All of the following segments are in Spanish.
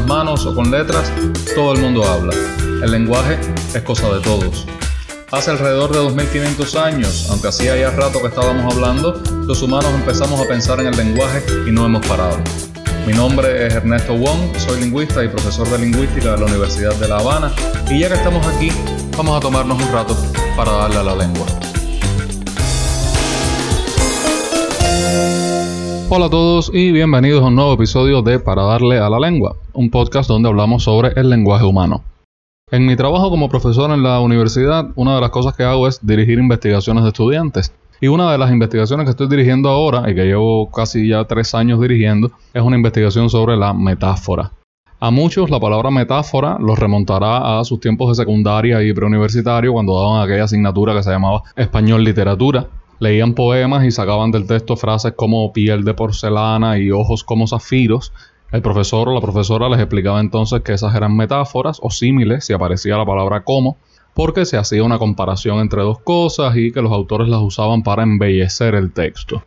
las manos o con letras, todo el mundo habla. El lenguaje es cosa de todos. Hace alrededor de 2500 años, aunque hacía ya rato que estábamos hablando, los humanos empezamos a pensar en el lenguaje y no hemos parado. Mi nombre es Ernesto Wong, soy lingüista y profesor de lingüística de la Universidad de La Habana y ya que estamos aquí, vamos a tomarnos un rato para darle a la lengua. Hola a todos y bienvenidos a un nuevo episodio de Para darle a la lengua, un podcast donde hablamos sobre el lenguaje humano. En mi trabajo como profesor en la universidad, una de las cosas que hago es dirigir investigaciones de estudiantes. Y una de las investigaciones que estoy dirigiendo ahora, y que llevo casi ya tres años dirigiendo, es una investigación sobre la metáfora. A muchos la palabra metáfora los remontará a sus tiempos de secundaria y preuniversitario cuando daban aquella asignatura que se llamaba español literatura, leían poemas y sacaban del texto frases como piel de porcelana y ojos como zafiros. El profesor o la profesora les explicaba entonces que esas eran metáforas o símiles si aparecía la palabra como, porque se hacía una comparación entre dos cosas y que los autores las usaban para embellecer el texto.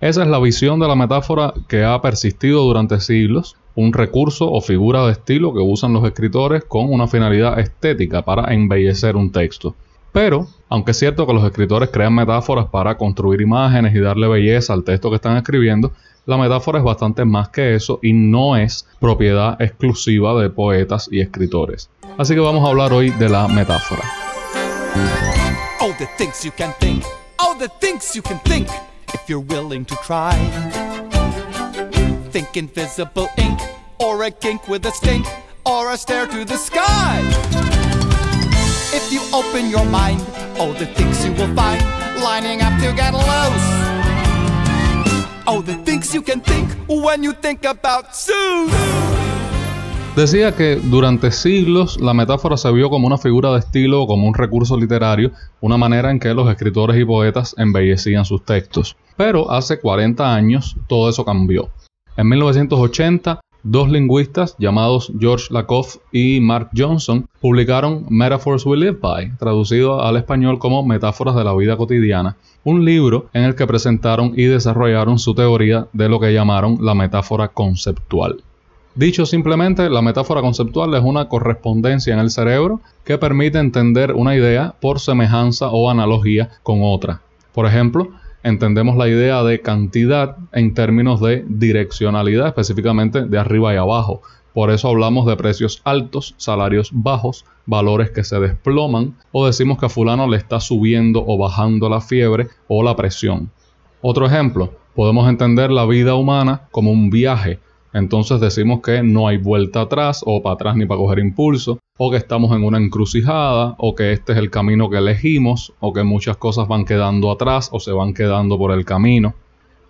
Esa es la visión de la metáfora que ha persistido durante siglos, un recurso o figura de estilo que usan los escritores con una finalidad estética para embellecer un texto. Pero, aunque es cierto que los escritores crean metáforas para construir imágenes y darle belleza al texto que están escribiendo, la metáfora es bastante más que eso y no es propiedad exclusiva de poetas y escritores. Así que vamos a hablar hoy de la metáfora. Oh, the things you can think. Oh, the things you can think if you're willing to try. Think invisible ink, or a kink with a stink, or a stare to the sky. If you open your mind, oh, the things you will find lining up to get loose. The things you can think when you think about. Decía que durante siglos la metáfora se vio como una figura de estilo o como un recurso literario, una manera en que los escritores y poetas embellecían sus textos. Pero hace 40 años todo eso cambió. En 1980 Dos lingüistas llamados George Lakoff y Mark Johnson publicaron Metaphors We Live By, traducido al español como Metáforas de la vida cotidiana, un libro en el que presentaron y desarrollaron su teoría de lo que llamaron la metáfora conceptual. Dicho simplemente, la metáfora conceptual es una correspondencia en el cerebro que permite entender una idea por semejanza o analogía con otra. Por ejemplo, entendemos la idea de cantidad en términos de direccionalidad, específicamente de arriba y abajo. Por eso hablamos de precios altos, salarios bajos, valores que se desploman, o decimos que a fulano le está subiendo o bajando la fiebre o la presión. Otro ejemplo, podemos entender la vida humana como un viaje, entonces decimos que no hay vuelta atrás o para atrás ni para coger impulso, o que estamos en una encrucijada, o que este es el camino que elegimos, o que muchas cosas van quedando atrás o se van quedando por el camino.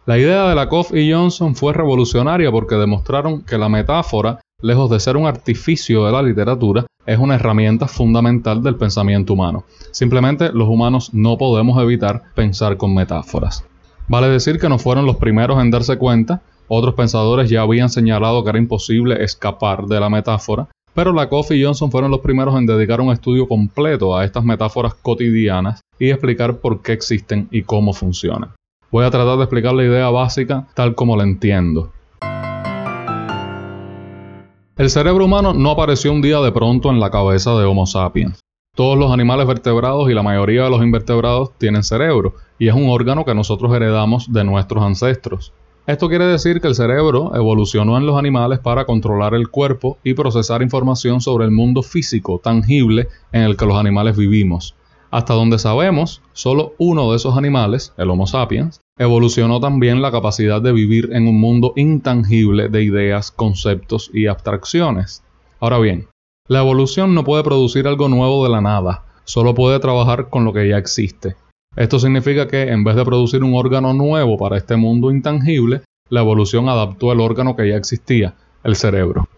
La idea de Lakoff y Johnson fue revolucionaria porque demostraron que la metáfora, lejos de ser un artificio de la literatura, es una herramienta fundamental del pensamiento humano. Simplemente los humanos no podemos evitar pensar con metáforas. Vale decir que no fueron los primeros en darse cuenta otros pensadores ya habían señalado que era imposible escapar de la metáfora, pero Lakoff y Johnson fueron los primeros en dedicar un estudio completo a estas metáforas cotidianas y explicar por qué existen y cómo funcionan. Voy a tratar de explicar la idea básica tal como la entiendo. El cerebro humano no apareció un día de pronto en la cabeza de Homo sapiens. Todos los animales vertebrados y la mayoría de los invertebrados tienen cerebro, y es un órgano que nosotros heredamos de nuestros ancestros. Esto quiere decir que el cerebro evolucionó en los animales para controlar el cuerpo y procesar información sobre el mundo físico tangible en el que los animales vivimos. Hasta donde sabemos, solo uno de esos animales, el Homo sapiens, evolucionó también la capacidad de vivir en un mundo intangible de ideas, conceptos y abstracciones. Ahora bien, la evolución no puede producir algo nuevo de la nada, solo puede trabajar con lo que ya existe. Esto significa que en vez de producir un órgano nuevo para este mundo intangible, la evolución adaptó el órgano que ya existía, el cerebro.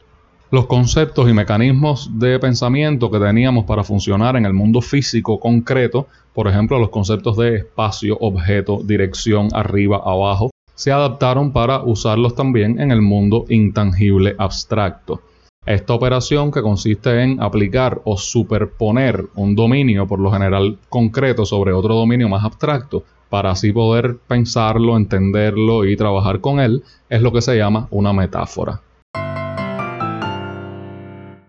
Los conceptos y mecanismos de pensamiento que teníamos para funcionar en el mundo físico concreto, por ejemplo los conceptos de espacio, objeto, dirección, arriba, abajo, se adaptaron para usarlos también en el mundo intangible abstracto. Esta operación que consiste en aplicar o superponer un dominio por lo general concreto sobre otro dominio más abstracto para así poder pensarlo, entenderlo y trabajar con él, es lo que se llama una metáfora.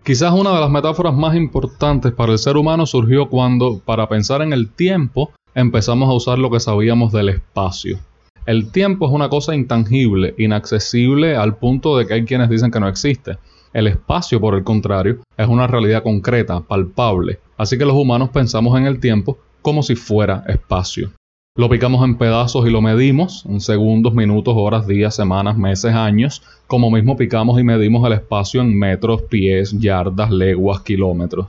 Quizás una de las metáforas más importantes para el ser humano surgió cuando, para pensar en el tiempo, empezamos a usar lo que sabíamos del espacio. El tiempo es una cosa intangible, inaccesible al punto de que hay quienes dicen que no existe. El espacio, por el contrario, es una realidad concreta, palpable, así que los humanos pensamos en el tiempo como si fuera espacio. Lo picamos en pedazos y lo medimos, en segundos, minutos, horas, días, semanas, meses, años, como mismo picamos y medimos el espacio en metros, pies, yardas, leguas, kilómetros.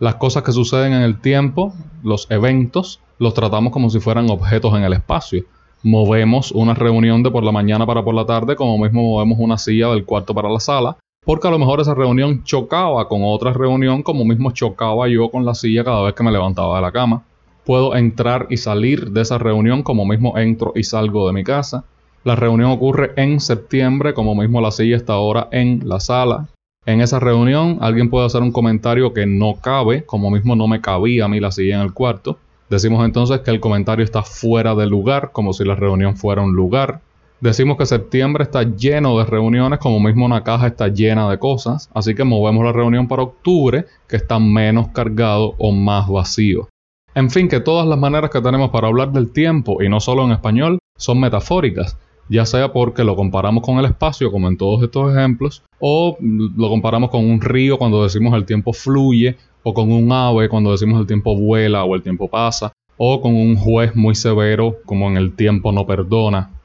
Las cosas que suceden en el tiempo, los eventos, los tratamos como si fueran objetos en el espacio. Movemos una reunión de por la mañana para por la tarde, como mismo movemos una silla del cuarto para la sala, porque a lo mejor esa reunión chocaba con otra reunión, como mismo chocaba yo con la silla cada vez que me levantaba de la cama. Puedo entrar y salir de esa reunión como mismo entro y salgo de mi casa. La reunión ocurre en septiembre, como mismo la silla está ahora en la sala. En esa reunión alguien puede hacer un comentario que no cabe, como mismo no me cabía a mí la silla en el cuarto. Decimos entonces que el comentario está fuera de lugar, como si la reunión fuera un lugar. Decimos que septiembre está lleno de reuniones, como mismo una caja está llena de cosas, así que movemos la reunión para octubre, que está menos cargado o más vacío. En fin, que todas las maneras que tenemos para hablar del tiempo, y no solo en español, son metafóricas, ya sea porque lo comparamos con el espacio, como en todos estos ejemplos, o lo comparamos con un río cuando decimos el tiempo fluye, o con un ave cuando decimos el tiempo vuela o el tiempo pasa, o con un juez muy severo como en el tiempo no perdona.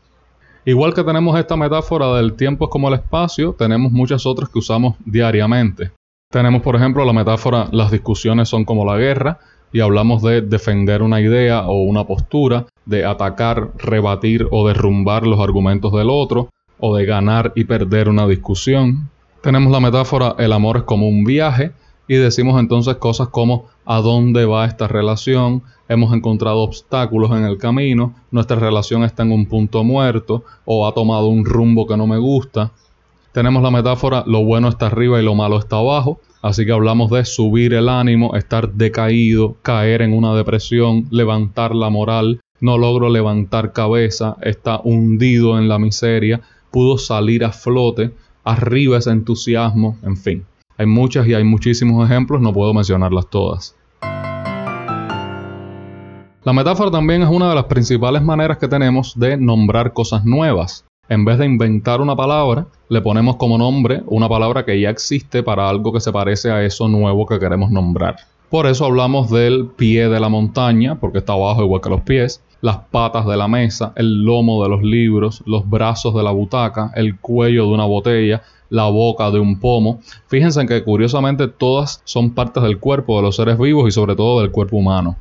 Igual que tenemos esta metáfora del tiempo es como el espacio, tenemos muchas otras que usamos diariamente. Tenemos, por ejemplo, la metáfora las discusiones son como la guerra, y hablamos de defender una idea o una postura, de atacar, rebatir o derrumbar los argumentos del otro, o de ganar y perder una discusión. Tenemos la metáfora el amor es como un viaje y decimos entonces cosas como a dónde va esta relación, hemos encontrado obstáculos en el camino, nuestra relación está en un punto muerto o ha tomado un rumbo que no me gusta. Tenemos la metáfora lo bueno está arriba y lo malo está abajo, Así que hablamos de subir el ánimo, estar decaído, caer en una depresión, levantar la moral, no logro levantar cabeza, está hundido en la miseria, pudo salir a flote, arriba ese entusiasmo, en fin. Hay muchas y hay muchísimos ejemplos, no puedo mencionarlas todas. La metáfora también es una de las principales maneras que tenemos de nombrar cosas nuevas. En vez de inventar una palabra, le ponemos como nombre una palabra que ya existe para algo que se parece a eso nuevo que queremos nombrar. Por eso hablamos del pie de la montaña, porque está abajo igual que los pies, las patas de la mesa, el lomo de los libros, los brazos de la butaca, el cuello de una botella, la boca de un pomo. Fíjense que curiosamente todas son partes del cuerpo de los seres vivos y sobre todo del cuerpo humano.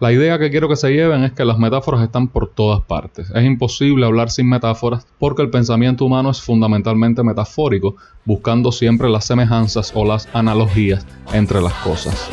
La idea que quiero que se lleven es que las metáforas están por todas partes. Es imposible hablar sin metáforas porque el pensamiento humano es fundamentalmente metafórico, buscando siempre las semejanzas o las analogías entre las cosas.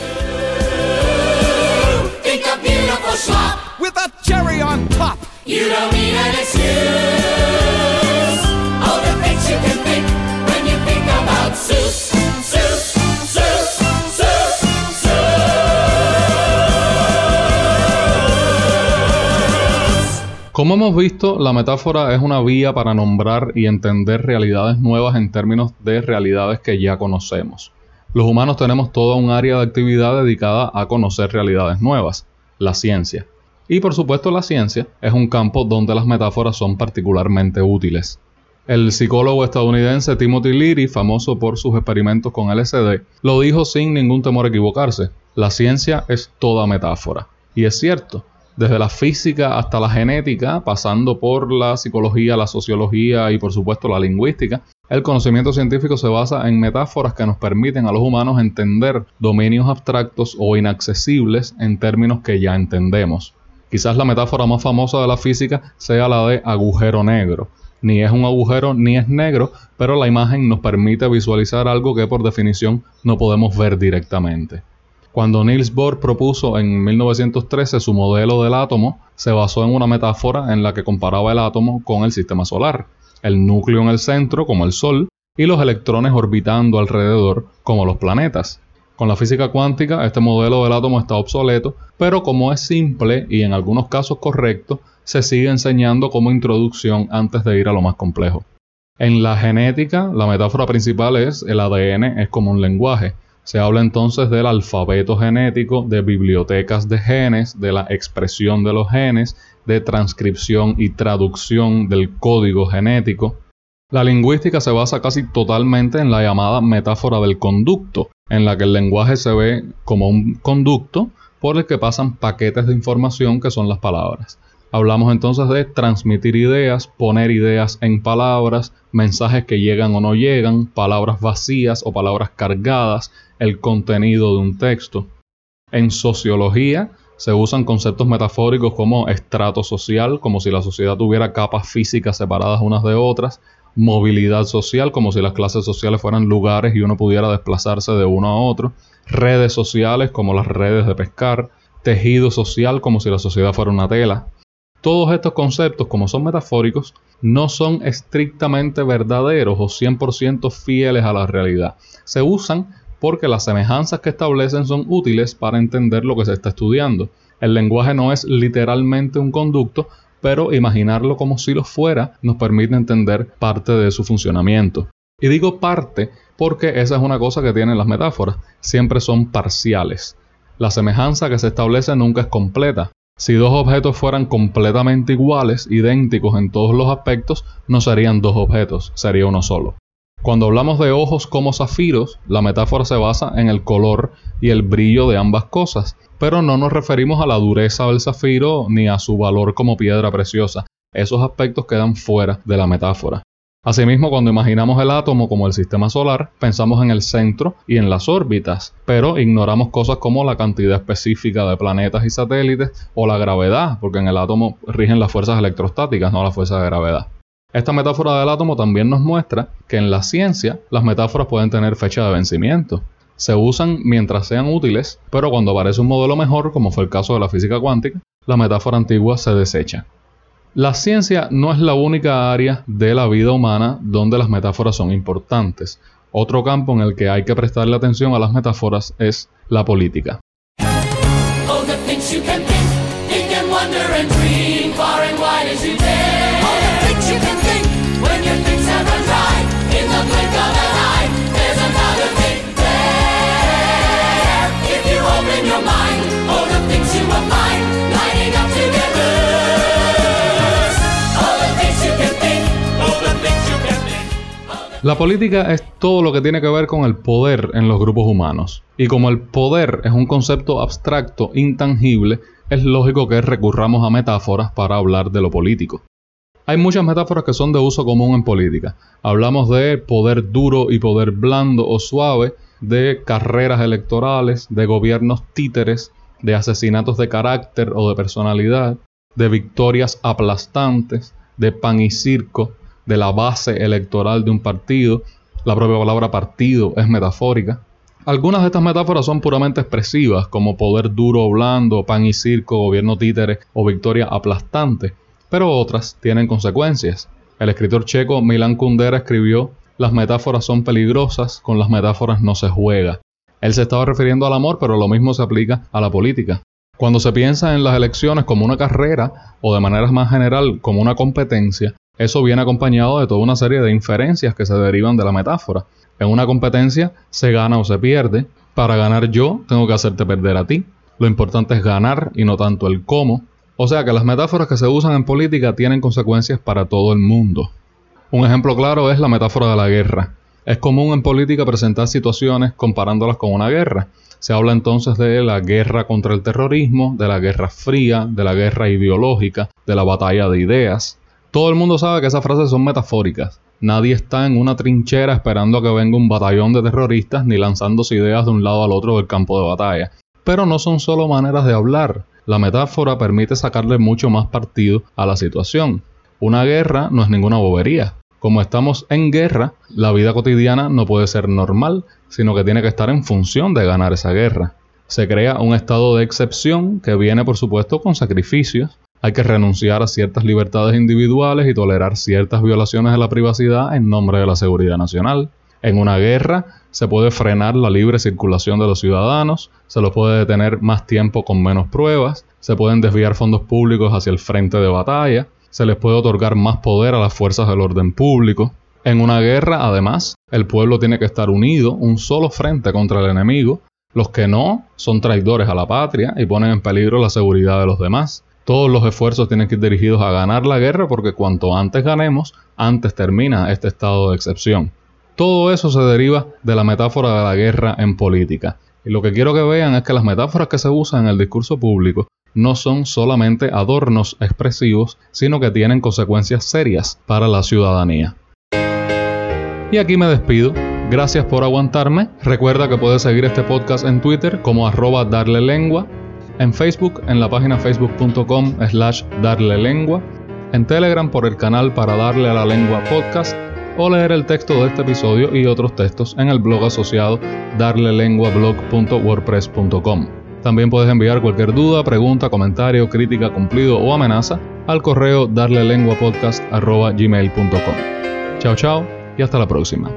Como hemos visto, la metáfora es una vía para nombrar y entender realidades nuevas en términos de realidades que ya conocemos. Los humanos tenemos toda un área de actividad dedicada a conocer realidades nuevas, la ciencia. Y por supuesto la ciencia es un campo donde las metáforas son particularmente útiles. El psicólogo estadounidense Timothy Leary, famoso por sus experimentos con LSD, lo dijo sin ningún temor a equivocarse. La ciencia es toda metáfora. Y es cierto, desde la física hasta la genética, pasando por la psicología, la sociología y por supuesto la lingüística, el conocimiento científico se basa en metáforas que nos permiten a los humanos entender dominios abstractos o inaccesibles en términos que ya entendemos. Quizás la metáfora más famosa de la física sea la de agujero negro. Ni es un agujero ni es negro, pero la imagen nos permite visualizar algo que por definición no podemos ver directamente. Cuando Niels Bohr propuso en 1913 su modelo del átomo, se basó en una metáfora en la que comparaba el átomo con el sistema solar, el núcleo en el centro como el Sol y los electrones orbitando alrededor como los planetas. Con la física cuántica este modelo del átomo está obsoleto, pero como es simple y en algunos casos correcto, se sigue enseñando como introducción antes de ir a lo más complejo. En la genética, la metáfora principal es el ADN es como un lenguaje, Se habla entonces del alfabeto genético, de bibliotecas de genes, de la expresión de los genes, de transcripción y traducción del código genético. La lingüística se basa casi totalmente en la llamada metáfora del conducto, en la que el lenguaje se ve como un conducto por el que pasan paquetes de información que son las palabras. Hablamos entonces de transmitir ideas, poner ideas en palabras, mensajes que llegan o no llegan, palabras vacías o palabras cargadas, el contenido de un texto. En sociología se usan conceptos metafóricos como estrato social, como si la sociedad tuviera capas físicas separadas unas de otras, movilidad social, como si las clases sociales fueran lugares y uno pudiera desplazarse de uno a otro, redes sociales, como las redes de pescar, tejido social, como si la sociedad fuera una tela, todos estos conceptos, como son metafóricos, no son estrictamente verdaderos o 100% fieles a la realidad. Se usan porque las semejanzas que establecen son útiles para entender lo que se está estudiando. El lenguaje no es literalmente un conducto, pero imaginarlo como si lo fuera nos permite entender parte de su funcionamiento. Y digo parte porque esa es una cosa que tienen las metáforas, siempre son parciales. La semejanza que se establece nunca es completa, si dos objetos fueran completamente iguales, idénticos en todos los aspectos, no serían dos objetos, sería uno solo. Cuando hablamos de ojos como zafiros, la metáfora se basa en el color y el brillo de ambas cosas, pero no nos referimos a la dureza del zafiro ni a su valor como piedra preciosa. Esos aspectos quedan fuera de la metáfora. Asimismo, cuando imaginamos el átomo como el sistema solar, pensamos en el centro y en las órbitas, pero ignoramos cosas como la cantidad específica de planetas y satélites o la gravedad, porque en el átomo rigen las fuerzas electrostáticas, no las fuerzas de gravedad. Esta metáfora del átomo también nos muestra que en la ciencia las metáforas pueden tener fecha de vencimiento. Se usan mientras sean útiles, pero cuando aparece un modelo mejor, como fue el caso de la física cuántica, la metáfora antigua se desecha. La ciencia no es la única área de la vida humana donde las metáforas son importantes. Otro campo en el que hay que prestarle atención a las metáforas es la política. La política es todo lo que tiene que ver con el poder en los grupos humanos. Y como el poder es un concepto abstracto, intangible, es lógico que recurramos a metáforas para hablar de lo político. Hay muchas metáforas que son de uso común en política. Hablamos de poder duro y poder blando o suave, de carreras electorales, de gobiernos títeres, de asesinatos de carácter o de personalidad, de victorias aplastantes, de pan y circo, de la base electoral de un partido. La propia palabra partido es metafórica. Algunas de estas metáforas son puramente expresivas, como poder duro o blando, pan y circo, gobierno títere o victoria aplastante, pero otras tienen consecuencias. El escritor checo Milan Kundera escribió, las metáforas son peligrosas, con las metáforas no se juega. Él se estaba refiriendo al amor, pero lo mismo se aplica a la política. Cuando se piensa en las elecciones como una carrera, o de manera más general como una competencia, eso viene acompañado de toda una serie de inferencias que se derivan de la metáfora. En una competencia se gana o se pierde. Para ganar yo tengo que hacerte perder a ti. Lo importante es ganar y no tanto el cómo. O sea que las metáforas que se usan en política tienen consecuencias para todo el mundo. Un ejemplo claro es la metáfora de la guerra. Es común en política presentar situaciones comparándolas con una guerra. Se habla entonces de la guerra contra el terrorismo, de la guerra fría, de la guerra ideológica, de la batalla de ideas. Todo el mundo sabe que esas frases son metafóricas. Nadie está en una trinchera esperando a que venga un batallón de terroristas ni lanzándose ideas de un lado al otro del campo de batalla. Pero no son solo maneras de hablar. La metáfora permite sacarle mucho más partido a la situación. Una guerra no es ninguna bobería. Como estamos en guerra, la vida cotidiana no puede ser normal, sino que tiene que estar en función de ganar esa guerra. Se crea un estado de excepción que viene por supuesto con sacrificios, hay que renunciar a ciertas libertades individuales y tolerar ciertas violaciones de la privacidad en nombre de la seguridad nacional. En una guerra se puede frenar la libre circulación de los ciudadanos, se los puede detener más tiempo con menos pruebas, se pueden desviar fondos públicos hacia el frente de batalla, se les puede otorgar más poder a las fuerzas del orden público. En una guerra, además, el pueblo tiene que estar unido, un solo frente contra el enemigo. Los que no son traidores a la patria y ponen en peligro la seguridad de los demás. Todos los esfuerzos tienen que ir dirigidos a ganar la guerra porque cuanto antes ganemos, antes termina este estado de excepción. Todo eso se deriva de la metáfora de la guerra en política. Y lo que quiero que vean es que las metáforas que se usan en el discurso público no son solamente adornos expresivos, sino que tienen consecuencias serias para la ciudadanía. Y aquí me despido. Gracias por aguantarme. Recuerda que puedes seguir este podcast en Twitter como arroba darle lengua en Facebook en la página facebook.com slash darle lengua, en Telegram por el canal para darle a la lengua podcast o leer el texto de este episodio y otros textos en el blog asociado darlelenguablog.wordpress.com. También puedes enviar cualquier duda, pregunta, comentario, crítica, cumplido o amenaza al correo darlelenguapodcast.gmail.com. Chao chao y hasta la próxima.